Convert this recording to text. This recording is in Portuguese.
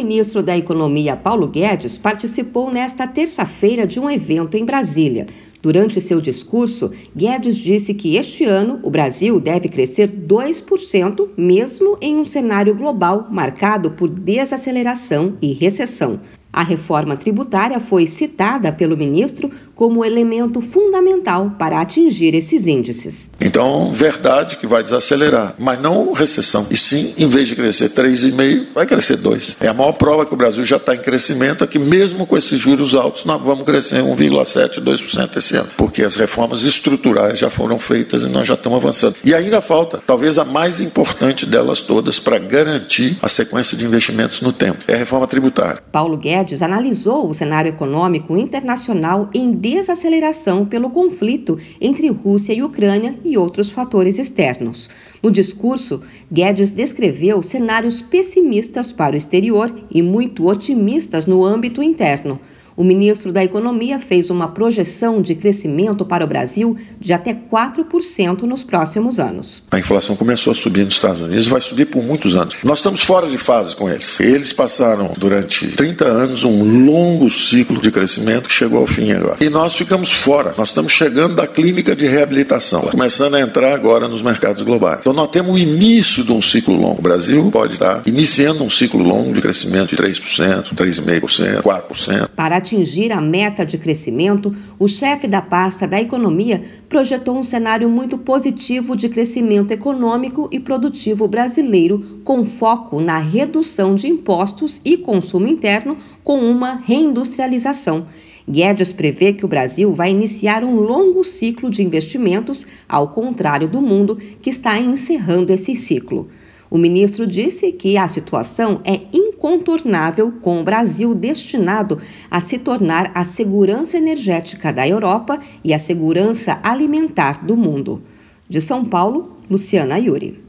ministro da Economia Paulo Guedes participou nesta terça-feira de um evento em Brasília. Durante seu discurso, Guedes disse que este ano o Brasil deve crescer 2%, mesmo em um cenário global marcado por desaceleração e recessão. A reforma tributária foi citada pelo ministro como elemento fundamental para atingir esses índices. Então, verdade que vai desacelerar, mas não recessão. E sim, em vez de crescer 3,5, vai crescer 2. É a maior prova que o Brasil já está em crescimento, é que mesmo com esses juros altos, nós vamos crescer 1,7, 2% esse ano, porque as reformas estruturais já foram feitas e nós já estamos avançando. E ainda falta, talvez a mais importante delas todas, para garantir a sequência de investimentos no tempo, é a reforma tributária. Paulo Guedes Guedes analisou o cenário econômico internacional em desaceleração pelo conflito entre Rússia e Ucrânia e outros fatores externos. No discurso, Guedes descreveu cenários pessimistas para o exterior e muito otimistas no âmbito interno. O ministro da Economia fez uma projeção de crescimento para o Brasil de até 4% nos próximos anos. A inflação começou a subir nos Estados Unidos e vai subir por muitos anos. Nós estamos fora de fase com eles. Eles passaram durante 30 anos um longo ciclo de crescimento que chegou ao fim agora. E nós ficamos fora. Nós estamos chegando da clínica de reabilitação, começando a entrar agora nos mercados globais. Então nós temos o início de um ciclo longo. O Brasil pode estar iniciando um ciclo longo de crescimento de 3%, 3,5%, 4%. Para atingir a meta de crescimento, o chefe da pasta da economia projetou um cenário muito positivo de crescimento econômico e produtivo brasileiro, com foco na redução de impostos e consumo interno, com uma reindustrialização. Guedes prevê que o Brasil vai iniciar um longo ciclo de investimentos, ao contrário do mundo, que está encerrando esse ciclo. O ministro disse que a situação é incontornável, com o Brasil destinado a se tornar a segurança energética da Europa e a segurança alimentar do mundo. De São Paulo, Luciana Yuri.